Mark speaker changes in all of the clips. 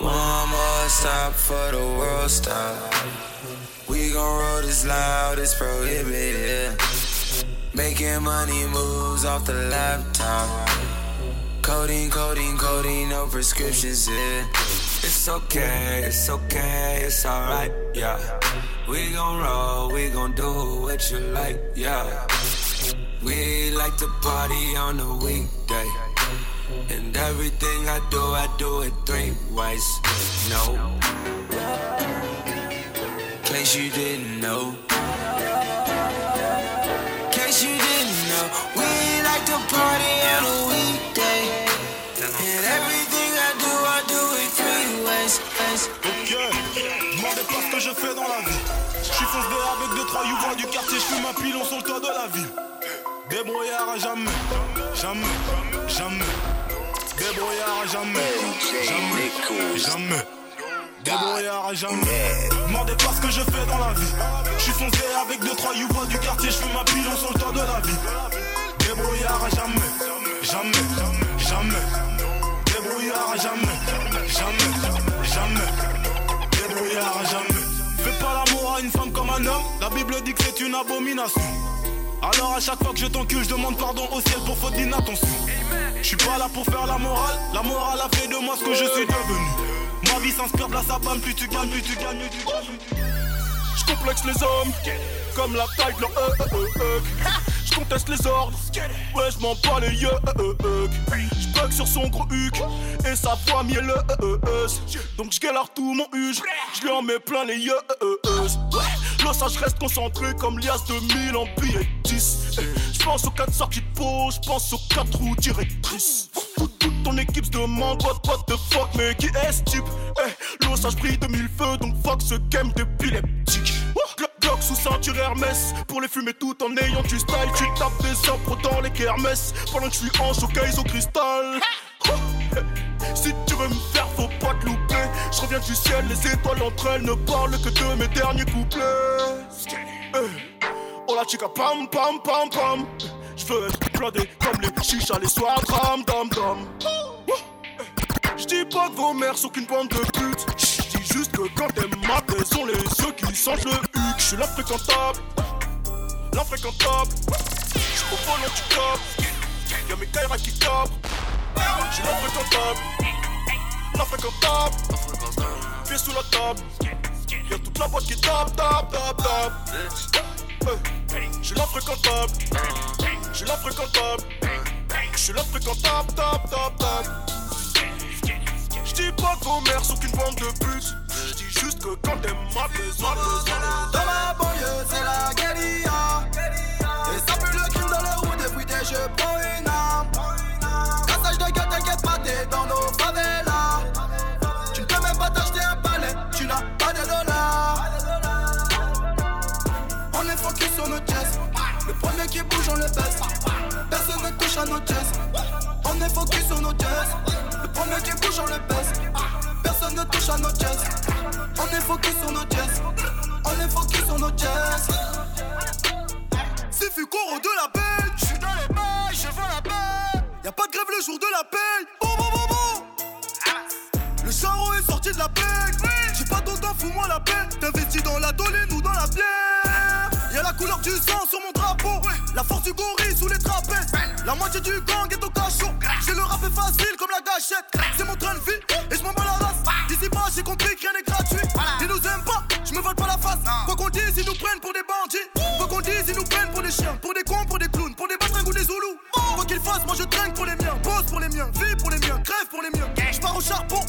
Speaker 1: One more stop for the world stop. We gon' roll this loud, it's prohibited. Making money moves off the laptop. Coding, coding, coding, no prescriptions, yeah. It's okay, it's okay, it's alright, yeah. We gon' roll, we gon' do what you like, yeah. We like to party on a weekday. And everything I do, I do it three ways. No. Case you didn't know. Case you didn't know. We like to party on a weekday.
Speaker 2: Que je fais dans la vie. Je suis foncé avec deux, trois youvois du quartier, je fume un pilon sur le toit de la ville. Débrouillard à jamais, jamais, jamais. Débrouillard à jamais, jamais, jamais. Débrouillard à jamais. Demandez pas ce que je fais dans la vie. Je suis foncé avec deux, trois youvois du quartier, je fume un pilon sur le toit de la ville. Débrouillard à jamais, jamais, jamais. Débrouillard à jamais, jamais, jamais. Débrouillard à jamais. Fais pas l'amour à une femme comme un homme. La Bible dit que c'est une abomination. Alors à chaque fois que je t'encule, je demande pardon au ciel pour faute d'inattention. Je suis pas là pour faire la morale. La morale a fait de moi ce que je suis devenu. Ma vie s'inspire de la sabane, plus tu gagnes, plus tu gagnes, plus tu gagnes. Je complexe les hommes, comme la taille de leur Je conteste les ordres, ouais je bats les yeux euh, euh, euh. Je sur son gros huc et sa voix mielleuse. Donc je galère tout mon huge, je lui en mets plein les yeux le ça reste concentré comme lias de mille en billets 10 Je pense aux quatre sorties de peau, je pense aux quatre roues directrices. Toute, toute ton équipe se demande what, what the fuck mais qui est ce type? Eh, L'osage brille de mille feux donc fuck ce game d'épileptique Glock, sous ceinture Hermès. Pour les fumer tout en ayant du style Tu tapes des impros dans les kermesses. Pendant que je suis en showcase au cristal. Si tu veux me faire faut pas te louper. Je reviens du ciel les étoiles entre elles Ne parlent que de mes derniers couplets. Eh, Oh la chica pam pam pam pam. Je veux être blindé comme les chichas les soirs dram dam dam. Je dis pas que vos mères sont qu'une bande de putes juste quand elles m'appellent sont les yeux qui sentent le huc. Je suis l'infréquentable. L'infréquentable. Je au volant du cap Y'a mes Kaira qui capent Je l'infréquentable. L'infréquentable. Pieds sous la table. Y'a toute la boîte qui tape tape tape tape. Je suis l'infréquentable. Je l'infréquentable. Je suis l'infréquentable, tap, tap, tap. Dis pas mères sont qu'une bande de putes. Je dis juste que quand elles m'appellent, m'appellent,
Speaker 3: Dans la banlieue, c'est la guérilla. Et ça pue le crime dans le route, every day je prends une arme. Cassage de gueule, t'inquiète pas, t'es dans nos favelas. Tu ne peux même pas t'acheter un palais, tu n'as pas de dollars. On est focus sur nos jazz. Le premier qui bouge, on le baisse. Personne ne touche à nos jazz. On est focus sur nos jazz. Le premier qui bouge, on le baisse. Personne ne touche à nos jazz. On est focus sur nos jazz. On est focus sur nos jazz. C'est Fucoro de la belle. Je suis dans les bails, je vends la paix. Y'a pas de grève le jour de la paix. Bon, bon, bon, bon. Le charreau est sorti de la plaie. J'ai pas d'autant, fous-moi la paix. T'investis dans la doline ou dans la bière. Y'a la couleur du sang sur mon drapeau. La force du gorille sous les trapèzes. La moitié du gang est au C'est mon train de vie et je m'en bats la race. D'ici bas, j'ai compris que rien n'est gratuit. Ils nous aiment pas, je me vole pas la face. Quoi qu'on dise, ils nous prennent pour des bandits. Quoi qu'on dise, ils nous prennent pour des chiens. Pour des cons, pour des clowns, pour des batringues ou des zoulous. Quoi qu'ils fassent, moi je traîne pour les miens. Bosse pour les miens, vis pour les miens, crève pour les miens. Je pars au charbon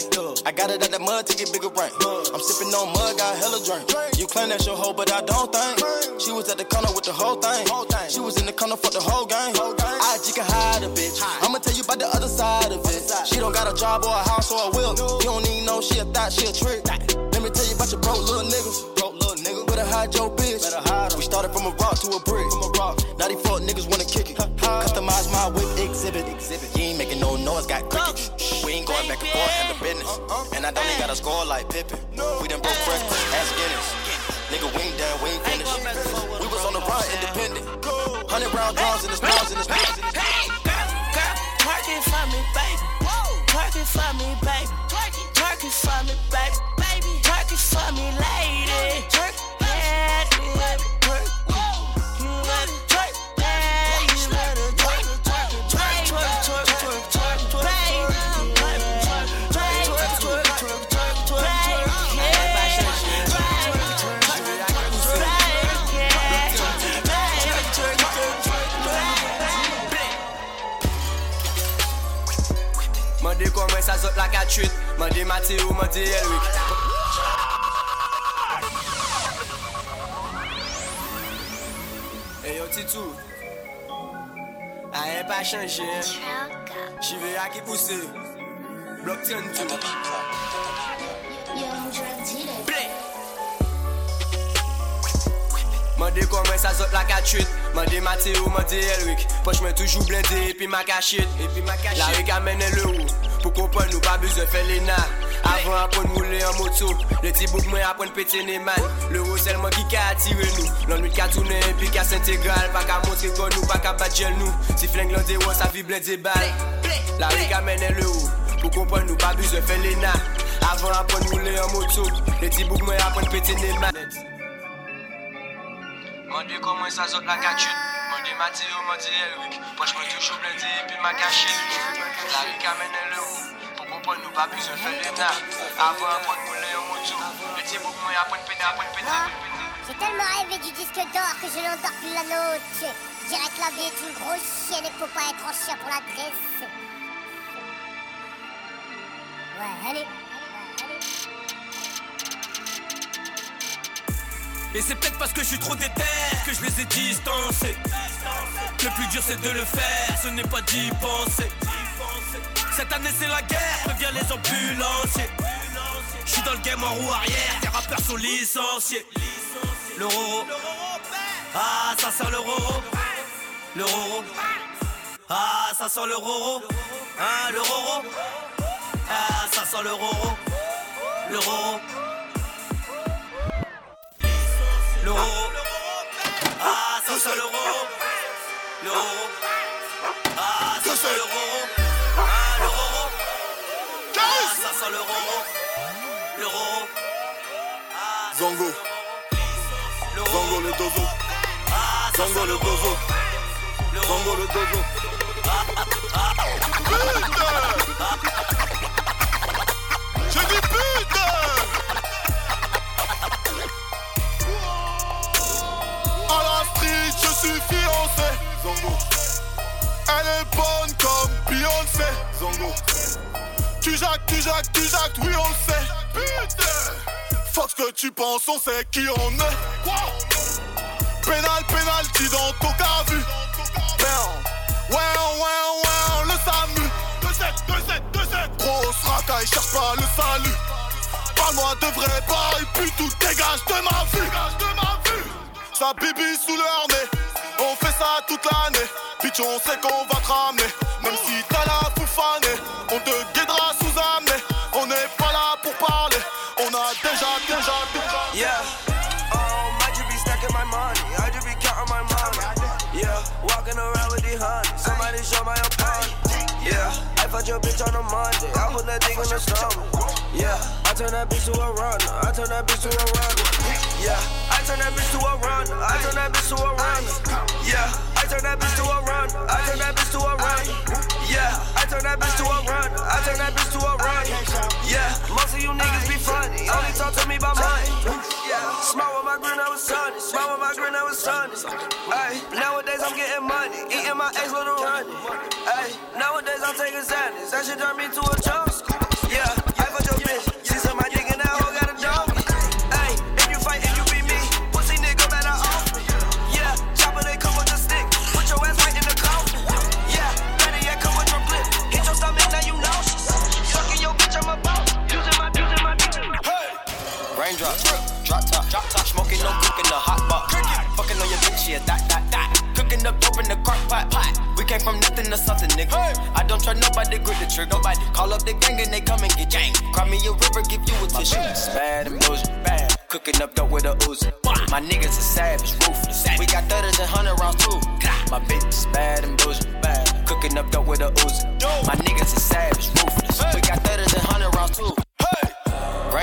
Speaker 4: bank. I got it out the mud to get bigger rank. I'm sipping on mud, got hella drink. You claim that's your hoe, but I don't think. She was at the corner with the whole thing. She was in the corner for the whole game. I just can hide a bitch. I'ma tell you about the other side of it. She don't got a job or a house or a will. You don't even know she a thought, she a trick. Let me tell you about your broke little niggas. Broke little nigga. Better hide your bitch. Better hide. We started from a rock to a brick. From a rock. Now these fuck niggas wanna kick it. Customize my whip exhibit. Exhibit. You ain't making no noise, got crickets. Ain't back and forth in the business. And I don't even got a score like Pippen. We done broke fresh, ass Guinness. Nigga, we ain't done, we ain't finished. We was on the run, independent. Hundred round drums in the stars in the stars.
Speaker 5: Hey, girl, twerk it for me, baby. Twerk it for me, baby. Twerk it for me, baby. Twerk it for me, lady. zot
Speaker 6: la ka chwit Mwen di Mati ou mwen di Elwik E yo titou A e pa chanje. Chive a ki puse Blok ten tou Mwen di koman sa zot la ka chwit Mwen di Mati ou mwen di Elwik Poch mwen toujou blende epi maka chit La wik amene le ou Pou kompon nou pa bezon fè lè na Avon apon moulè an moto. Le ti bouk mwen apon pète nè man. Le ou selman ki ka atire nou. Lan nou ka toune epi ka s'integral. Pa ka montre kon nou, pa ka bat jel nou. Si fleng lan de wans, sa vi blè de bal. La ou ka mènen le ou. Pou kompon nou pa bezon fè lè na Avon apon moulè an moto. Le ti bouk mwen apon pète nè man. Mande koman sa zot la kachut Puis m'a dit, oh, m'a dit, Eric, moi je peux toujours le dire, puis m'a caché. La rue amène le roux. Pourquoi pas nous pas besoin de faire l'état Avoir un pote pour le moto. Le tien pour moi, après une peine, après une peine.
Speaker 7: J'ai tellement rêvé du disque d'or que je n'endors plus la note. Dirais que la vie est une grosse chienne et qu'il faut pas être en chien pour la dresser. Ouais, allez.
Speaker 8: Et c'est peut-être parce que je suis trop déter que je les ai distancés. Le plus dur c'est de le faire, ce n'est pas d'y penser. Cette année c'est la guerre, préviens les ambulanciers. Je suis dans le game en roue arrière, tes rappeurs sont licenciés. L'euro, ah ça sent l'euro. L'euro, ah ça sent l'euro. Hein, l'euro, ah ça sent l'euro. L'euro. L'euro, ah ça sent l'euro. L'euro, ah ça sent l'euro. Ah l'euro, ah ça sent l'euro. L'euro,
Speaker 2: Zongo, Zongo le dozo,
Speaker 8: ah ça
Speaker 2: Zongo le dozo, Zongo le dozo. Putain
Speaker 3: Elle est bonne comme Beyoncé. Zongo. Tu jacques, tu jacques, tu jacques, oui on le sait. Putain. Ce que tu penses, on sait qui on est. Quoi? Pénal, pénalty dans ton cas vu. Ouais, ouais, ouais, le SAMU. 2-7, 2-7, 2-7. Grosse racaille, cherche pas le salut. Parle-moi de vrai bail, puis tout dégage de ma vue. Sa bibi sous leur nez. On fait ça toute l'année. Bitch, on sait qu'on va te ramener. Même si t'as la foufanée, on te guidera sous amener. On n'est pas là pour parler. On a déjà, déjà, déjà.
Speaker 9: Yeah. Um, I just be stacking my money. I just be counting my money. Yeah. Walking around with the honey. Somebody show my opponent. Yeah. I fucked your bitch on a Monday. I put that thing in the stomach. Yeah. I turn that bitch to a runner. I turn that bitch to a runner. Yeah. I turn that bitch to a runner. I turn that bitch to a runner. Yeah. I turn that bitch to a runner. I turn that bitch to a runner. Yeah. I turn that bitch to a runner. I turn that bitch to a. Yeah. Most of you niggas be funny. Only talk to me about money. Yeah. Smile with my grin, I was sunny. Smile with my grin, I was sunny. Ay, nowadays I'm getting money. Eating my ex little honey. Ay, nowadays I'm taking sadness. That shit turn me to a chump.
Speaker 4: On your bitch, yeah, that, that, that. Cooking up dope in the crock pot, pot. We came from nothing to something, nigga. I don't try nobody, grip the trigger. Nobody call up the gang and they come and get gang. Cry me a river, give you a tissue. Bad and bullshit, bad. Cooking up dope with a Uzi. My niggas are savage, ruthless. We got thudders and hundred rounds too. My bitch is bad and bullshit, bad. Cooking up dope with a Uzi. My niggas are savage, ruthless. We got thudders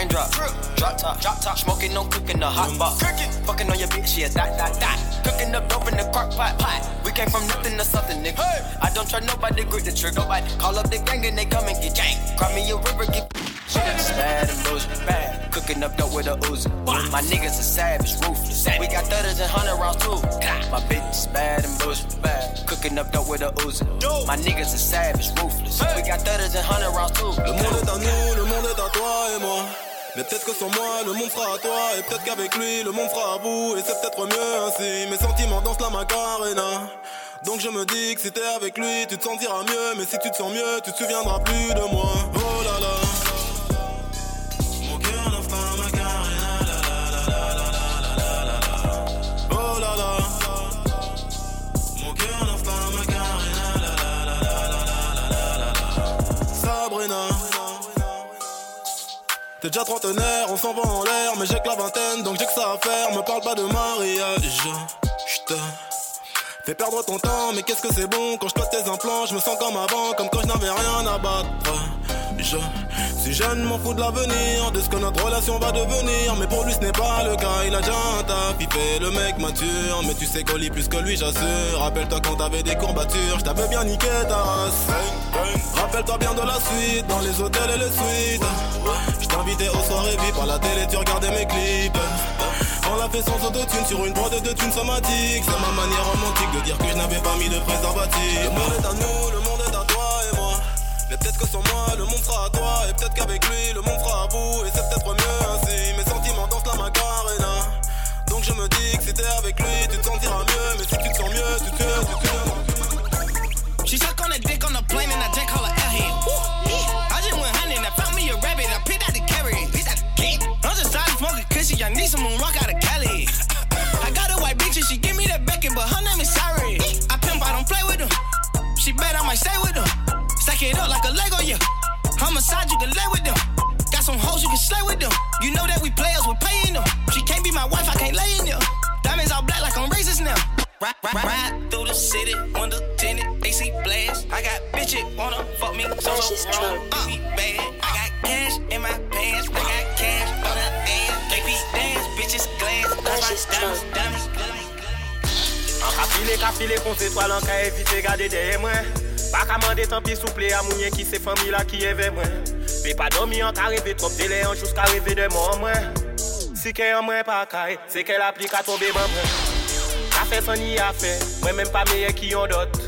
Speaker 4: Raindrop, drop top, drop top, smoking, no cooking, the hot pot. Fucking on your bitch, yeah, that, that, that. Cooking up dope in the crock pot, pot. We came from nothing to something, nigga. I don't try nobody, grip the trigger. Nobody call up the gang and they come and get gang. Cry me a river, get Shit's bad and bullshit, bad. Cooking up dope with a Uzi. My niggas are savage, ruthless. We got thudders and hundred rounds too. My bitch is bad and bullshit, bad. Cooking up dope with a Uzi. My niggas are savage, ruthless. We got thudders and hundred rounds too.
Speaker 10: Le monde est à nous, le monde est à toi et moi. Mais peut-être que sans moi, le monde fera à toi. Et peut-être qu'avec lui, le monde fera à bout. Et c'est peut-être mieux ainsi. Mes sentiments dansent la macarena. Donc je me dis que si t'es avec lui, tu te sentiras mieux. Mais si tu te sens mieux, tu te souviendras plus de moi. Oh là là. Sabrina T'es déjà trentenaire, on s'en va en l'air, mais j'ai que la vingtaine, donc j'ai que ça à faire. Me parle pas de mariage, j'te fais perdre ton temps, mais qu'est-ce que c'est bon? Quand je pose tes implants. Je me sens comme avant, comme quand je n'avais rien à battre. Je suis jeune, m'en fous de l'avenir, de ce que notre relation va devenir. Mais pour lui, ce n'est pas le cas, il a déjà un taf, il fait le mec mature. Mais tu sais qu'on lit plus que lui, j'assure. Rappelle-toi quand t'avais des courbatures, je t'avais bien niqué ta race. Rappelle-toi bien de la suite, dans les hôtels et les suites. T'invitais aux soirées VIP, à la télé, tu regardais mes clips. On l'a fait sans autotune sur une prod de thunes somatique. C'est ma manière romantique de dire que je n'avais pas mis de préservatif. Le monde est à nous, le monde est à toi et moi. Mais peut-être que sans moi, le monde sera à toi. Et peut-être qu'avec lui, le monde sera à vous. Et c'est peut-être mieux ainsi. Mes sentiments dansent la macarena. Donc je me dis que si t'es avec lui, tu te sentiras mieux. Mais si tu te sens mieux, tu te tu te
Speaker 11: precious trouble. Oh, I got cash in my pants, I got cash on the ass. They dance, bitches glance, precious trouble.
Speaker 12: An ka file, ka file kont etwal, an ka evite gade deye mwen. Pa ka mande tanpi souple a mounye ki se fami la ki eve mwen. Pe pa domi an ka reve trop dele, an jous ka reve de moun mwen. Si ke an mwen pa kae, se ke la pli ka tombe ban mwen. Ka fe san ni a fe, mwen men pa meye ki yon dot.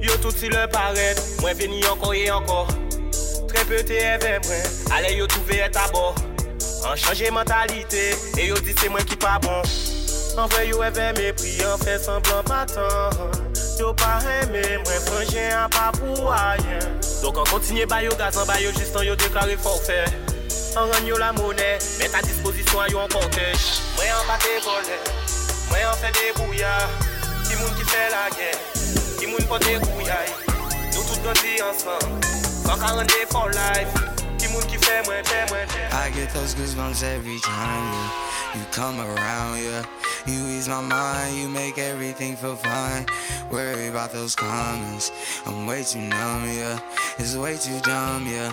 Speaker 12: Yo tout si le paret, mwen veni anko e anko Tre pete eve mwen, ale yo touve et abo An chanje mentalite, e yo di bon. se mwen ki pa bon. An vwe yo evè mepri, an fe semblan patan Yo pa reme, mwen franje an pa pou ayen Donk an kontinye bayo gaz, an bayo jistan yo deklare forfè An ran yo la mounè, met a disposisyon yo an kontè Mwen an pa te volè, mwen an fe debouya Ti moun ki fe la gen Moun Nou tout 140 for life moun ki fe mwen, fe mwen, fe
Speaker 1: I get those goosebumps every time you, you come around, yeah. You ease my mind, you make everything feel fine. Worry about those comments, I'm way too numb, yeah. It's way too dumb, yeah.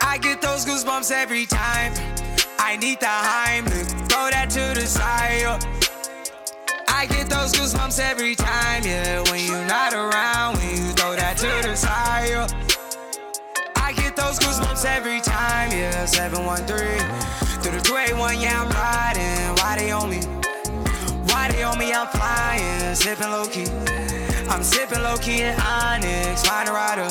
Speaker 1: I get those goosebumps every time. I need the Heimlich, throw that to the side. yeah. I get those goosebumps every time, yeah. When you're not around, when you throw that to the side. yeah. I get those goosebumps every time, yeah. 713 through the 281, yeah, I'm riding. Why they on me? Why they on me? I'm flying, sipping low key. I'm sipping low key in Onyx, find a rider.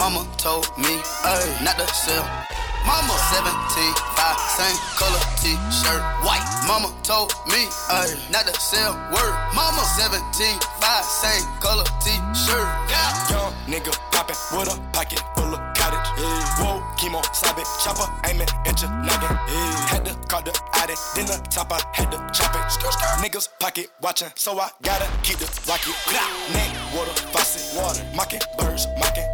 Speaker 13: mama told me, ay, not to sell. Mama 17, 5, same color t-shirt, white. Mama told me, ay, not to sell. Word. Mama 17, 5, same color t-shirt. Yeah.
Speaker 14: Young nigga poppin' with a pocket sabe, chopper, aiming at your noggin. Had to call the addict, then the top, I had to chop it. Niggas pocket watching, so I gotta keep the rocket. Neck, water, faucet, water, mocking, birds, mocking.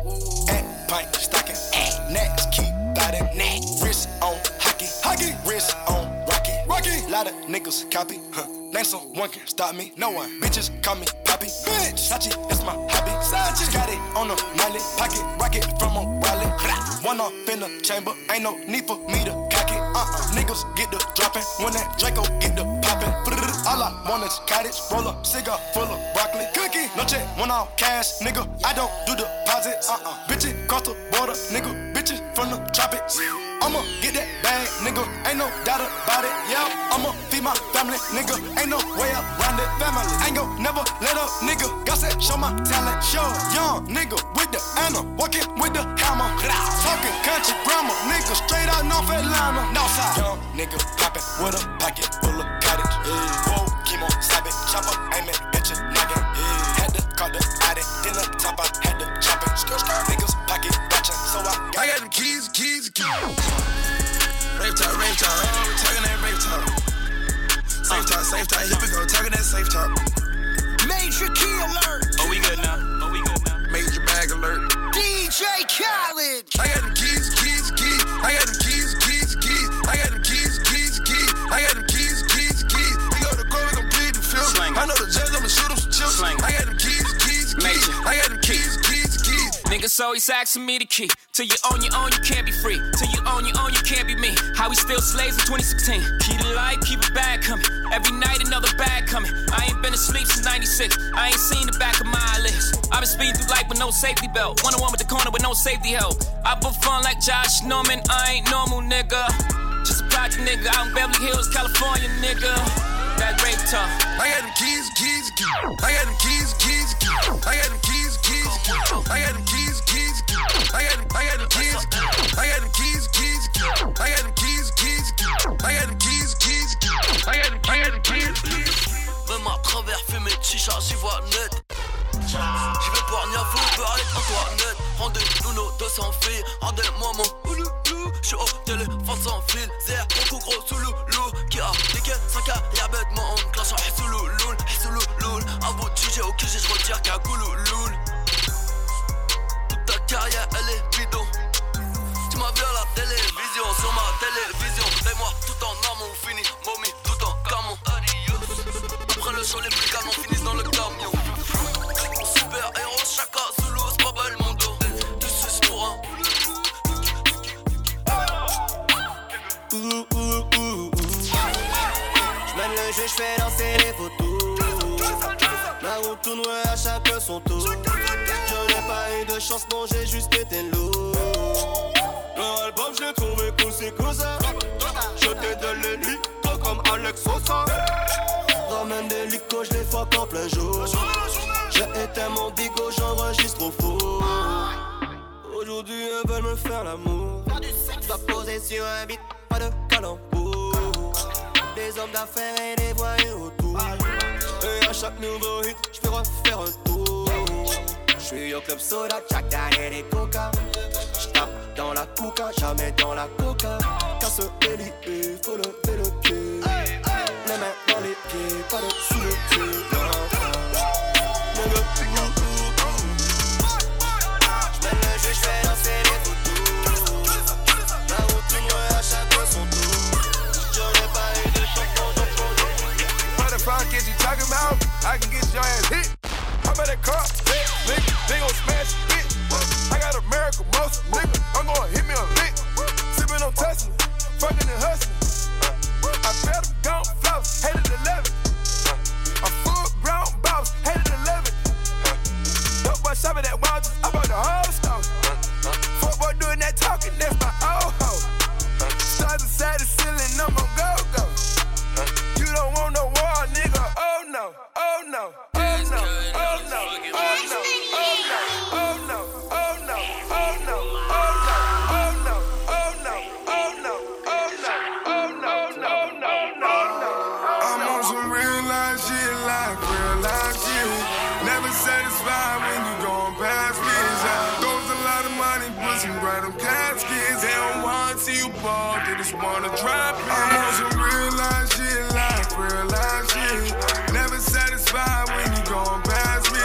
Speaker 14: And pint, stocking. At Next, keep biting. Neck. Wrist on hockey, hockey. Wrist on rocky, rocky. Lot of niggas copy, huh? Name someone can stop me. No one. Bitches call me Poppy. Bitch. Sachi, that's my hobby. Sachi. Got it on the mallet. Pocket rocket from a wallet. One off in the chamber. Ain't no need for me to cock it. Uh-uh. Niggas get the dropping. When that Draco get the popping. All I want is cottage. Roll up. Cigar full of broccoli. Cookie. No check. One off cash. Nigga, I don't do deposit. Uh-uh. Bitch, it cross the border. Nigga, bitch, bitches from the tropics. I'ma get that bag, nigga. Ain't no doubt about it. Yeah, I'ma feed my family, nigga. Ain't no way around it. Family, ain't gon' never let up, nigga. To show my talent. Show young nigga with the Anna, walking with the hammer. Talking country grammar, nigga. Straight out North Atlanta. Northside, young nigga poppin' with a pocket full of cottage. Yeah. Whoa, chemo, stop it, chopper, aim it, bitch, noggin. Yeah. Had to call the addict, then the top, I had to chop it. Skirt, skirt, niggas pocket watchin', so I got,
Speaker 15: I got them keys, keys, keys. Rave talk, rave talk, talking that rave talk. Safe talk, safe talk, here we go, talking that safe talk.
Speaker 16: Major key alert.
Speaker 8: Oh, we good now. Oh, we good now.
Speaker 15: Major bag alert.
Speaker 16: DJ Khaled.
Speaker 15: I got them keys, keys, keys. I got them keys, keys, keys. I got them keys, keys, keys. I got them keys, keys, keys. We go to court, we gon' plead the fifth. I know the judge, I'ma shoot him some chips. I
Speaker 8: Niggas always asking me the key. Till you own your own, you can't be free. Till you own your own, you can't be me. How we still slaves in 2016. Keep the light, keep it bag coming. Every night another bag coming. I ain't been asleep since 96. I ain't seen the back of my eyelids. I've been speeding through life with no safety belt. One on one with the corner with no safety help. I put fun like Josh Norman. I ain't normal, nigga. Just a project nigga in Beverly Hills, California, nigga. That rape talk.
Speaker 15: I got them keys, keys, keys. I got them keys, keys, keys. I got them keys, keys. I got them keys, keys. I got them, I got them keys. I got them keys, keys. I got them keys, keys. I got them keys, keys. I got them, I got keys.
Speaker 17: Même à travers fumer chicha, j'y vois net. J'y vais pour rien fou, parler Antoinette. Rendez-nous nos 200 filles, rendez-moi mon ouloulou. J'suis au téléphone sans fil, zère, mon coup gros sous loulou. Qui a niqué 5 carrières bêtement, on clash en hissoulouloul, hissoulouloul. Un bout de sujet au QG, j'retire goulouloul. Carrière, elle est bidon. Tu m'as vu à la télévision,
Speaker 9: non, j'ai juste été lourd. Leur album, je l'ai trouvé c'est cousin. Lui, toi comme Alex Sosa. Ramène des licos, je les fuck en plein jour. J'ai éteint mon bigot, j'enregistre au four. Aujourd'hui, elles veulent me faire l'amour. Dois poser sur un beat, pas de calembour. Des hommes d'affaires et des voyous autour. Et à chaque nouveau hit, je peux refaire un tour. Je suis au club soda, Jack Daniel et Coca. J'tape dans la coca, jamais dans la coca. Casse il faut lever le pied. Les mains dans les pieds, pas de sous le pied.
Speaker 15: Put some random caskets. They don't want to see you ball, they just wanna drop it. I'm on some real life shit, like real life shit. Never satisfied when you going past me.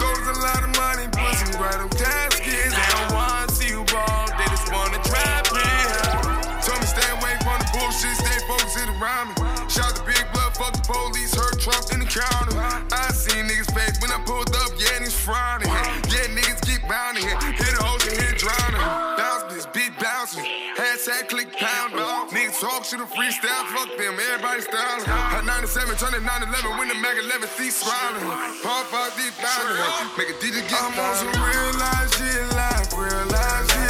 Speaker 15: Goes a lot of money, put some random caskets. They don't want to see you ball, they just wanna trap it. Told me stay away from the bullshit, stay focused around me. Shout the big blood, fuck the police, heard Trump in the counter. Shit and freestyle, fuck them, everybody styling. At 97, turn it 911, when the Mac 11, see smiling. Pop out deep bounding. Make a DJ get I'm on some real life shit, like real life shit.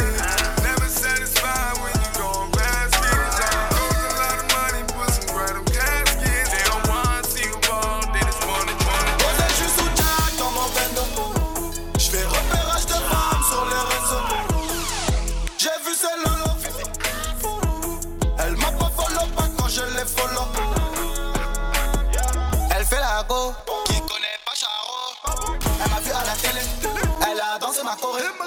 Speaker 12: Elle fait la go, qui connaît pas Charo. Elle m'a vu à la télé, elle a dansé ma choré. M'a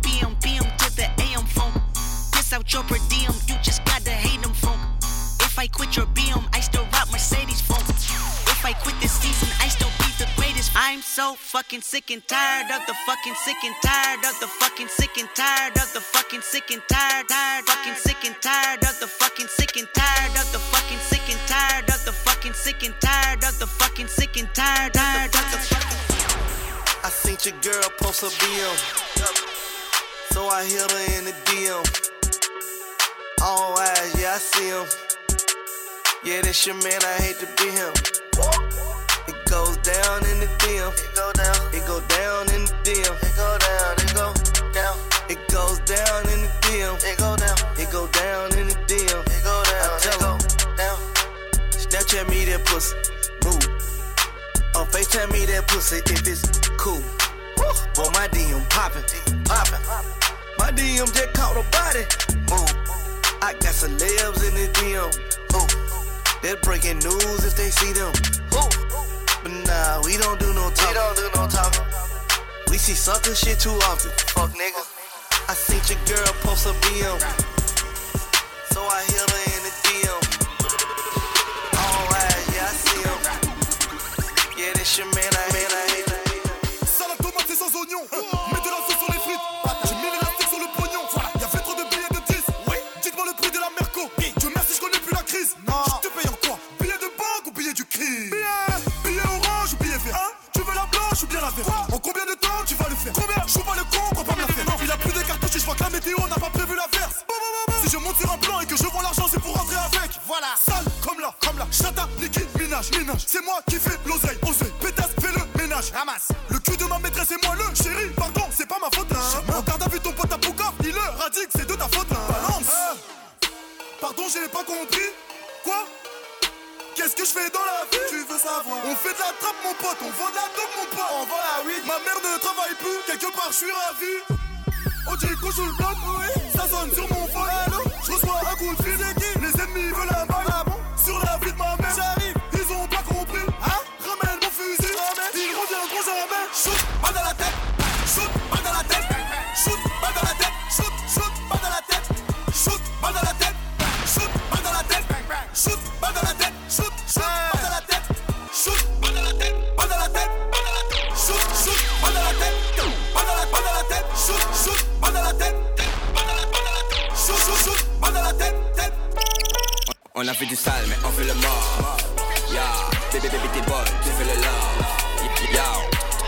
Speaker 18: fucking sick and tired of the fucking sick and tired of the fucking sick and tired of the fucking sick and tired, tired, fucking sick and tired of the fucking sick and tired of the fucking sick and tired of the fucking sick and tired of the fucking sick and tired, tired of the fucking.
Speaker 3: I seen your girl post a bill, so I hit her in the DM. All eyes, yeah I see him. Yeah, that's your man, I hate to be him. It goes down in the DM. She suck this shit too often. Fuck nigga. I seen your girl post a BM. So I hit her in the DM. All eyes, yeah, I see him. Yeah, this your man, I
Speaker 19: suis ravi. On dirait qu'on joue le
Speaker 20: blanc. Tu fais le love.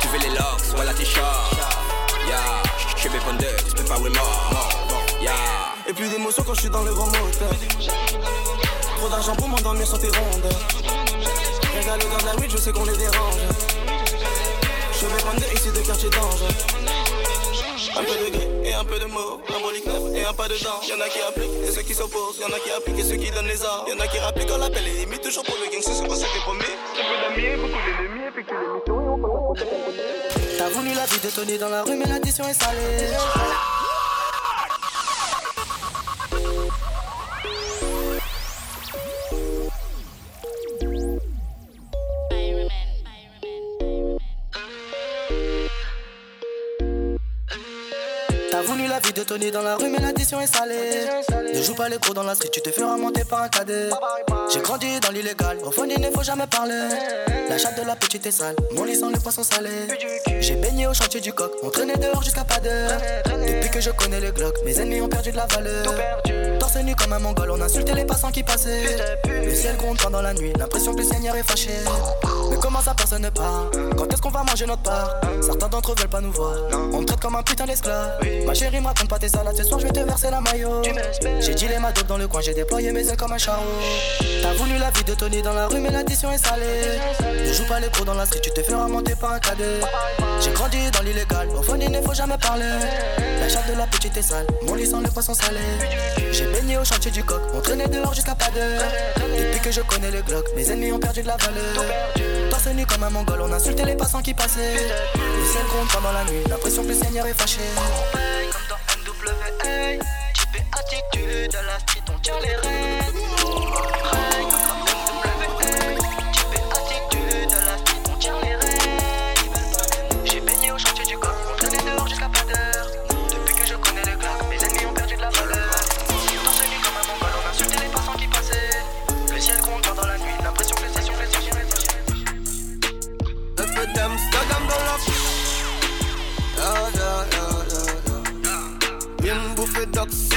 Speaker 20: Tu fais les locks, voilà tes shorts. Je suis ponder, tu peux pas oui mort.
Speaker 3: Et plus d'émotion quand je suis dans le grand moteur. Trop d'argent pour m'endormir sur tes rondes. Regardez dans la nuit, je sais qu'on les dérange. Je vais prendre ici de quartier d'ange. Un peu de gris et un peu de mot. L'embolique neuf
Speaker 21: rien pas dedans. Y'en a qui appliquent et ceux qui s'opposent. Y'en a qui appliquent et ceux qui donnent les armes. Y'en a qui rappliquent quand l'appel est limite. Toujours pour le gang, c'est ce qu'on s'était promis. Peu d'amis, beaucoup d'ennemis, effectuer les missions.
Speaker 22: T'as voulu la vie de Tony dans la rue, mais l'addition est salée. Tony dans la rue, mais l'addition est salée. Ne joue pas les cours dans la street, tu te feras monter par un cadet. J'ai grandi dans l'illégal, au fond il ne faut jamais parler. La chatte de la petite est sale, mon lit sans le poisson salé. J'ai baigné au chantier du coq, on traînait dehors jusqu'à pas d'heure. Depuis que je connais les glocks, mes ennemis ont perdu de la valeur. Torse nu comme un mongol, on insultait les passants qui passaient. Le ciel gronde pendant la nuit, l'impression que le Seigneur est fâché. Mais comment ça personne ne part? Quand est-ce qu'on va manger notre part? Certains d'entre eux veulent pas nous voir. On me traite comme un putain d'esclave. Ma chérie, me raconte pas tes salades, ce soir je vais te verser la maillot. J'ai dit les madocs dans le coin, j'ai déployé mes ailes comme un charreau. T'as voulu la vie de Tony dans la rue, mais l'addition est salée. Ne joue pas les cours dans la street, tu te feras monter par un cadet. J'ai grandi dans l'illégal, au fond il ne faut jamais parler. La chatte de la petite est sale, mon lit sans le poisson salé. J'ai baigné au chantier du coq, on traînait dehors jusqu'à pas d'heure. Depuis que je connais les glocks, mes ennemis ont perdu de la valeur. Torse nu comme un mongol, on insultait les passants qui passaient. Le ciel gronde pendant la nuit, l'impression que le Seigneur est fâché. Dans NWA, type attitude, à la street on tient les rênes.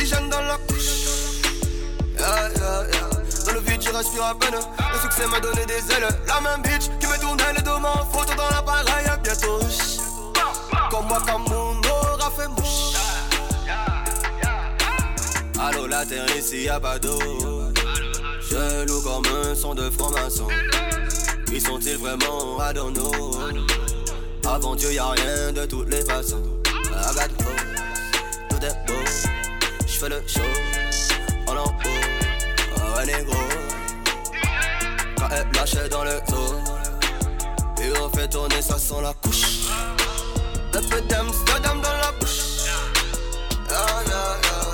Speaker 9: D'oxygène dans la couche. Dans le vide, je respire à peine. Le succès m'a donné des ailes. La même bitch qui me tournait les deux mains en photo dans l'appareil. À bientôt. Comme moi, comme mon aura fait mouche. Allô, la terre ici, y'a pas d'eau. Je loue comme un son de franc-maçon. Qui sont-ils vraiment know. Avant Dieu, y'a rien de toutes les façons. J'fais le show, en en haut. Oh, un négro. Quand elle lâche dans le dos. Et on fait tourner ça sans la couche. Un peu d'Amsterdam dans la bouche. Ah, yeah, yeah,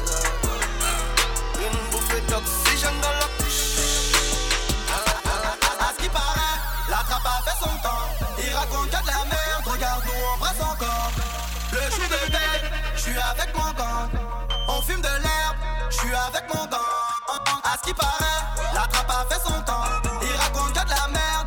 Speaker 9: yeah. Une bouffée d'oxygène dans la couche.
Speaker 12: À ce qui paraît, la trappe a fait son temps. Il raconte que de la merde, regarde nous on brasse encore. Le jour de veille, je suis avec mon gang. On fume de l'herbe, je suis avec mon gang. À ce qui paraît, la trappe a fait son temps. Il raconte que de la merde,